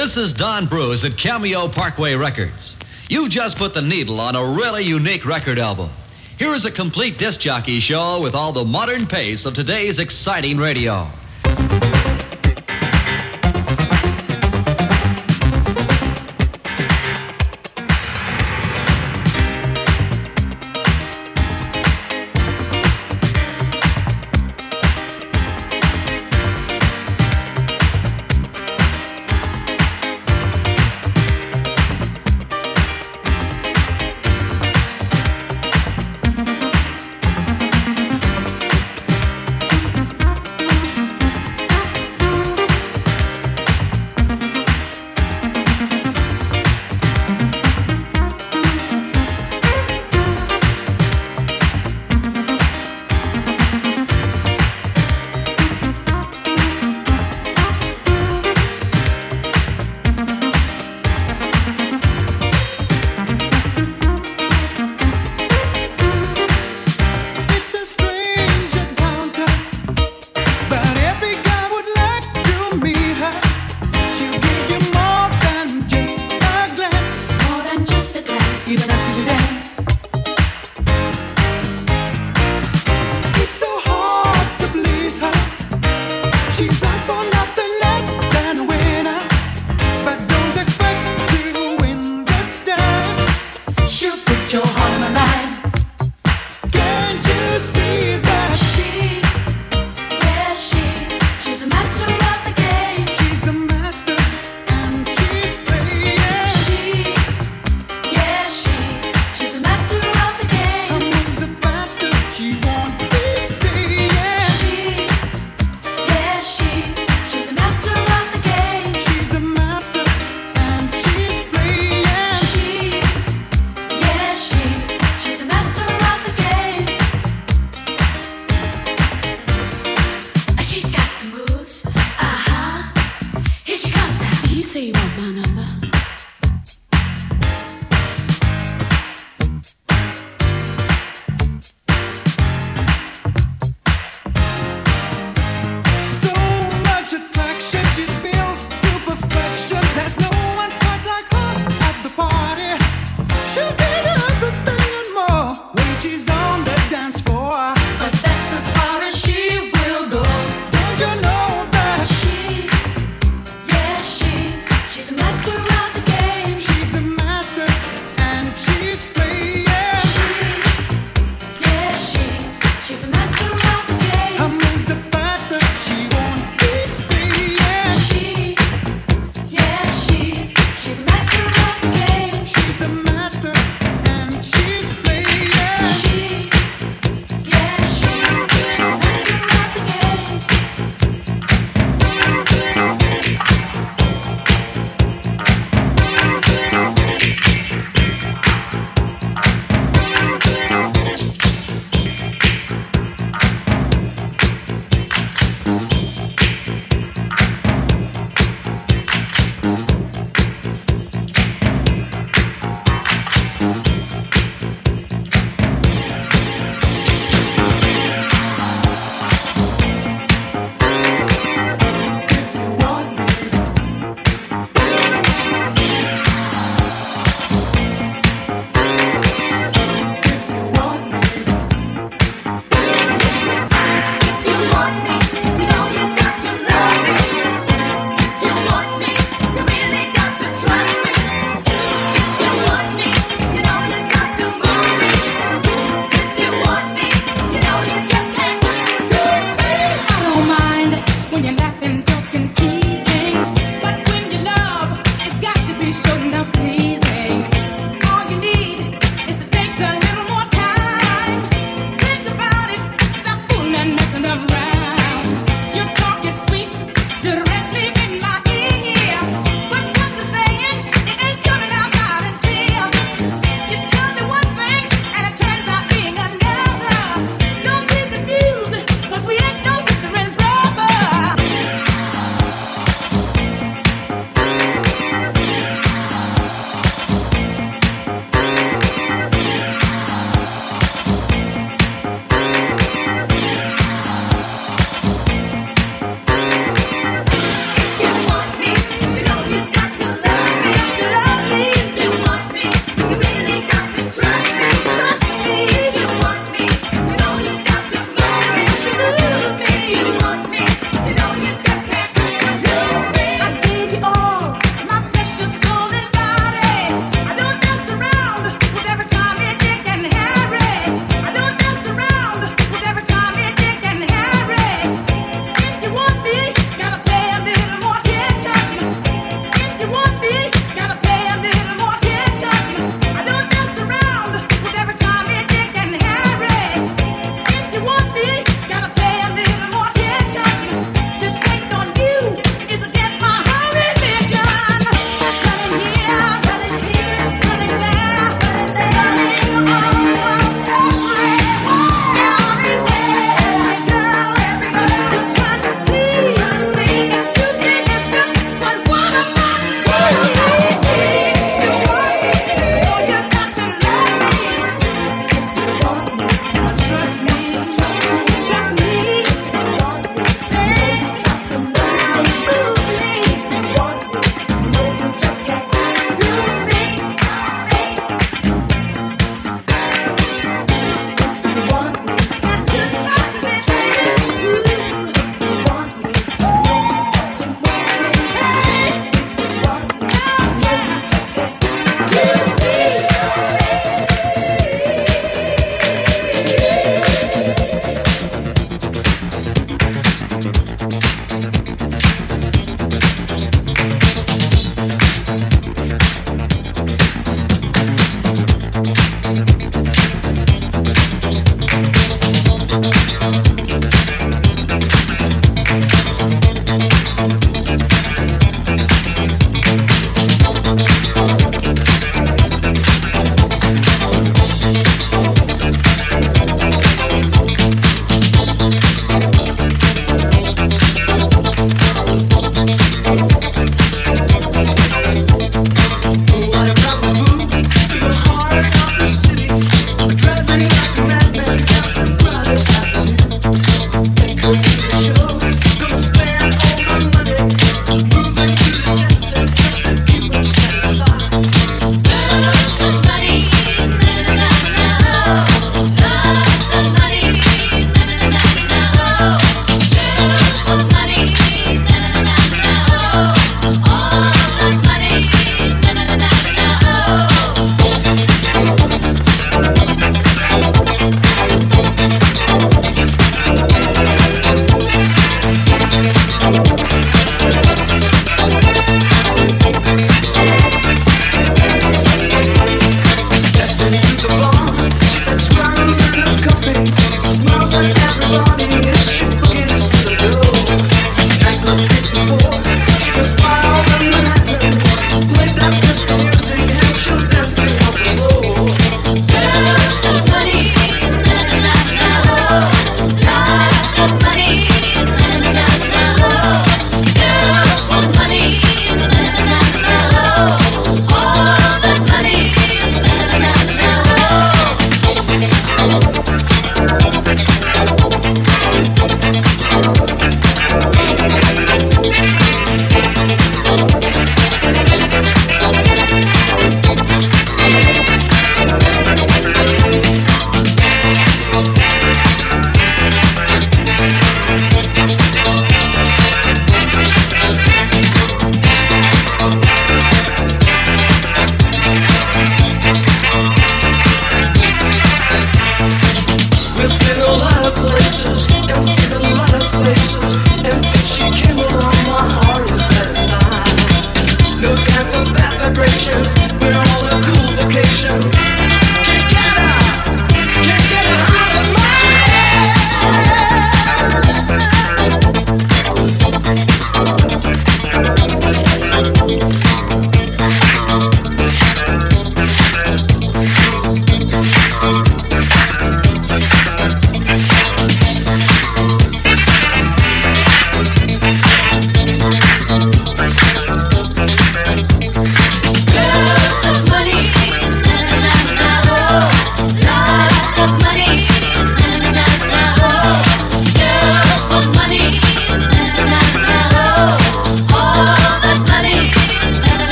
This is Don Bruce at Cameo Parkway Records. You just put the needle on a really unique record album. Here is a complete disc jockey show with all the modern pace of today's exciting radio.